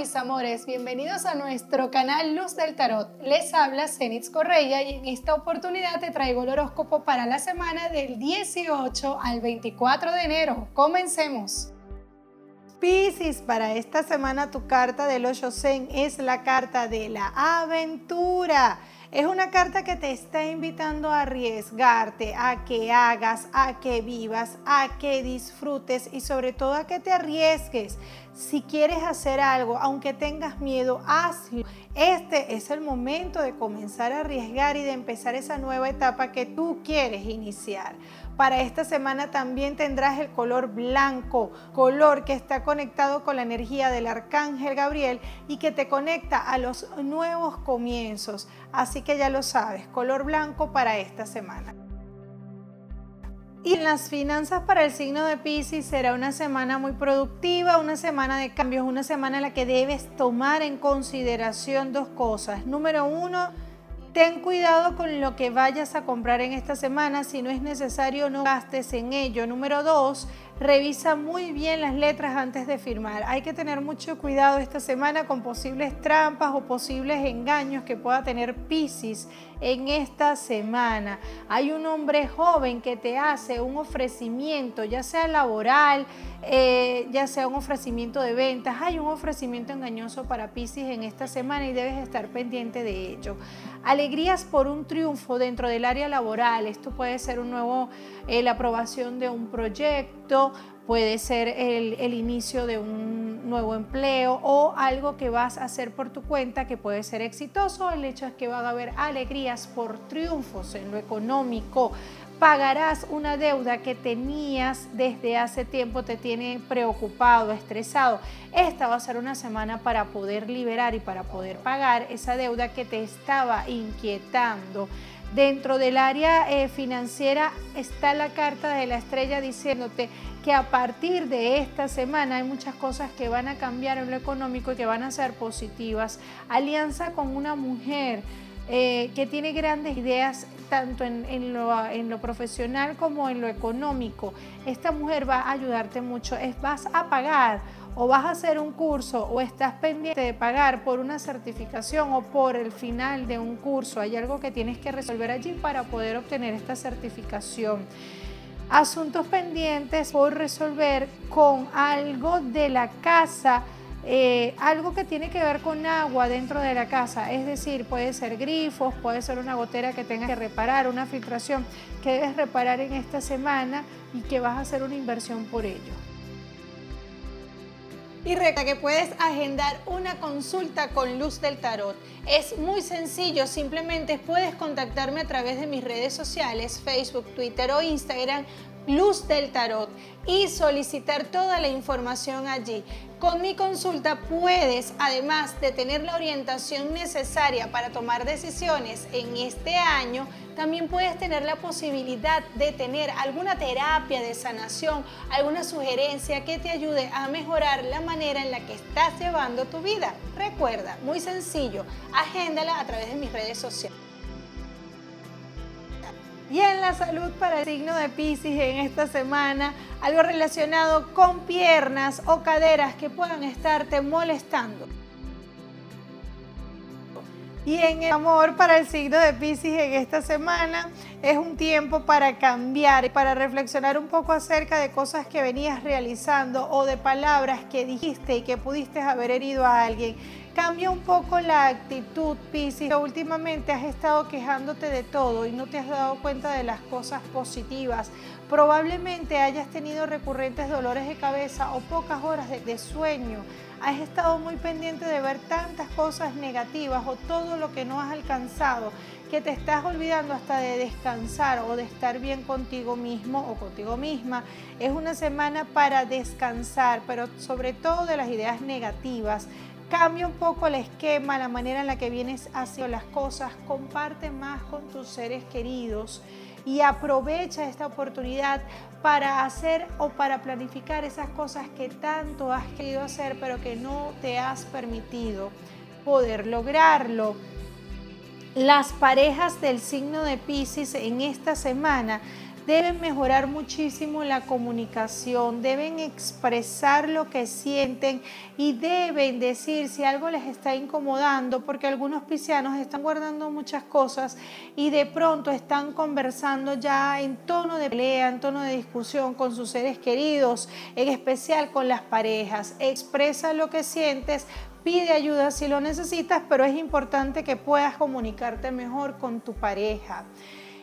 mis amores, bienvenidos a nuestro canal Luz del Tarot. Les habla Zenitz Correia y en esta oportunidad te traigo el horóscopo para la semana del 18 al 24 de enero. Comencemos. Piscis, para esta semana tu carta del 8 Zen es la carta de la aventura. Es una carta que te está invitando a arriesgarte, a que hagas, a que vivas, a que disfrutes y sobre todo a que te arriesgues. Si quieres hacer algo, aunque tengas miedo, hazlo. Este es el momento de comenzar a arriesgar y de empezar esa nueva etapa que tú quieres iniciar. Para esta semana también tendrás el color blanco, color que está conectado con la energía del arcángel Gabriel y que te conecta a los nuevos comienzos. Así que ya lo sabes, color blanco para esta semana. Y en las finanzas para el signo de Pisces será una semana muy productiva, una semana de cambios, una semana en la que debes tomar en consideración dos cosas. Número uno, Ten cuidado con lo que vayas a comprar en esta semana. Si no es necesario, no gastes en ello. Número dos, revisa muy bien las letras antes de firmar. Hay que tener mucho cuidado esta semana con posibles trampas o posibles engaños que pueda tener Pisces en esta semana. Hay un hombre joven que te hace un ofrecimiento, ya sea laboral, eh, ya sea un ofrecimiento de ventas. Hay un ofrecimiento engañoso para Pisces en esta semana y debes estar pendiente de ello. Alegrías por un triunfo dentro del área laboral. Esto puede ser un nuevo, eh, la aprobación de un proyecto, puede ser el, el, inicio de un nuevo empleo o algo que vas a hacer por tu cuenta que puede ser exitoso. El hecho es que va a haber alegrías por triunfos en lo económico. Pagarás una deuda que tenías desde hace tiempo, te tiene preocupado, estresado. Esta va a ser una semana para poder liberar y para poder pagar esa deuda que te estaba inquietando. Dentro del área eh, financiera está la carta de la estrella diciéndote que a partir de esta semana hay muchas cosas que van a cambiar en lo económico y que van a ser positivas. Alianza con una mujer eh, que tiene grandes ideas tanto en, lo, profesional como en lo económico. Esta mujer va a ayudarte mucho. Es, vas a pagar o vas a hacer un curso o estás pendiente de pagar por una certificación o por el final de un curso. Hay algo que tienes que resolver allí para poder obtener esta certificación. Asuntos pendientes por resolver con algo de la casa eh, algo que tiene que ver con agua dentro de la casa, es decir, puede ser grifos, puede ser una gotera que tengas que reparar, una filtración que debes reparar en esta semana y que vas a hacer una inversión por ello. Y recuerda que puedes agendar una consulta con Luz del Tarot. Es muy sencillo, simplemente puedes contactarme a través de mis redes sociales, Facebook, Twitter o Instagram Luz del Tarot y solicitar toda la información allí. Con mi consulta puedes, además de tener la orientación necesaria para tomar decisiones en este año, también puedes tener la posibilidad de tener alguna terapia de sanación, alguna sugerencia que te ayude a mejorar la manera en la que estás llevando tu vida. Recuerda, muy sencillo, agéndala a través de mis redes sociales. Y en la salud para el signo de Pisces en esta semana, algo relacionado con piernas o caderas que puedan estarte molestando. Y en el amor para el signo de Pisces en esta semana es un tiempo para cambiar para reflexionar un poco acerca de cosas que venías realizando o de palabras que dijiste y que pudiste haber herido a alguien. Cambia un poco la actitud, Pisces. Últimamente has estado quejándote de todo y no te has dado cuenta de las cosas positivas. Probablemente hayas tenido recurrentes dolores de cabeza o pocas horas de sueño has estado muy pendiente de ver tantas cosas negativas o todo lo que no has alcanzado que te estás olvidando hasta de descansar o de estar bien contigo mismo o contigo misma. Es una semana para descansar, pero sobre todo de las ideas negativas. Cambia un poco el esquema, la manera en la que vienes haciendo las cosas, comparte más con tus seres queridos y aprovecha esta oportunidad para hacer o para planificar esas cosas que tanto has querido hacer pero que no te has permitido poder lograrlo. Las parejas del signo de Pisces en esta semana deben mejorar muchísimo la comunicación, deben expresar lo que sienten y deben decir si algo les está incomodando, porque algunos piscianos están guardando muchas cosas y de pronto están conversando ya en tono de pelea, en tono de discusión con sus seres queridos, en especial con las parejas. Expresa lo que sientes, pide ayuda si lo necesitas, pero es importante que puedas comunicarte mejor con tu pareja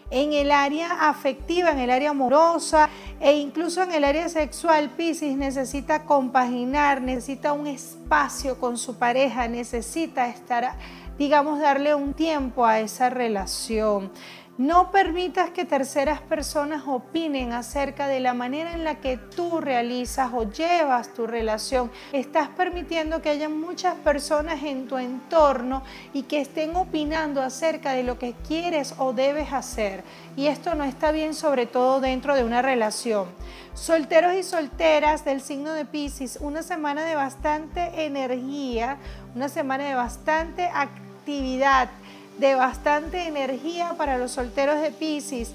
en el área afectiva, en el área amorosa e incluso en el área sexual, Pisces necesita compaginar, necesita un espacio con su pareja, necesita estar, digamos, darle un tiempo a esa relación. No permitas que terceras personas opinen acerca de la manera en la que tú realizas o llevas tu relación. Estás permitiendo que haya muchas personas en tu entorno y que estén opinando acerca de lo que quieres o debes hacer. Y esto no está bien, sobre todo dentro de una relación. Solteros y solteras del signo de Pisces, una semana de bastante energía, una semana de bastante actividad de bastante energía para los solteros de Pisces.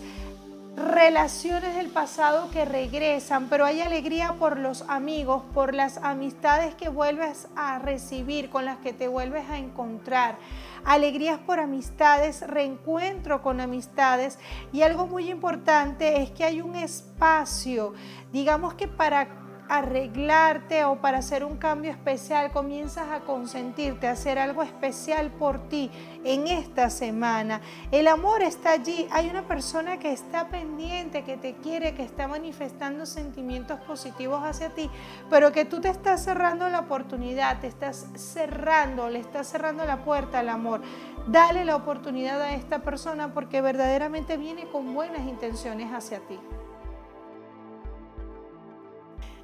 Relaciones del pasado que regresan, pero hay alegría por los amigos, por las amistades que vuelves a recibir, con las que te vuelves a encontrar. Alegrías por amistades, reencuentro con amistades. Y algo muy importante es que hay un espacio, digamos que para arreglarte o para hacer un cambio especial, comienzas a consentirte, a hacer algo especial por ti en esta semana. El amor está allí, hay una persona que está pendiente, que te quiere, que está manifestando sentimientos positivos hacia ti, pero que tú te estás cerrando la oportunidad, te estás cerrando, le estás cerrando la puerta al amor. Dale la oportunidad a esta persona porque verdaderamente viene con buenas intenciones hacia ti.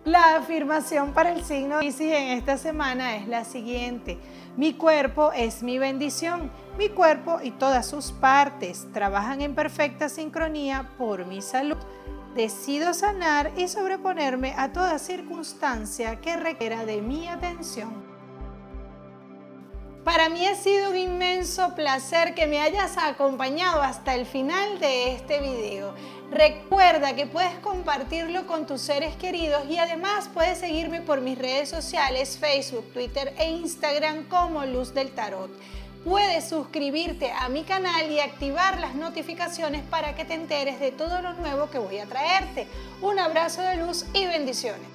La afirmación para el signo Pisces en esta semana es la siguiente. Mi cuerpo es mi bendición. Mi cuerpo y todas sus partes trabajan en perfecta sincronía por mi salud. Decido sanar y sobreponerme a toda circunstancia que requiera de mi atención. Para mí ha sido un inmenso placer que me hayas acompañado hasta el final de este video. Recuerda que puedes compartirlo con tus seres queridos y además puedes seguirme por mis redes sociales, Facebook, Twitter e Instagram como Luz del Tarot. Puedes suscribirte a mi canal y activar las notificaciones para que te enteres de todo lo nuevo que voy a traerte. Un abrazo de luz y bendiciones.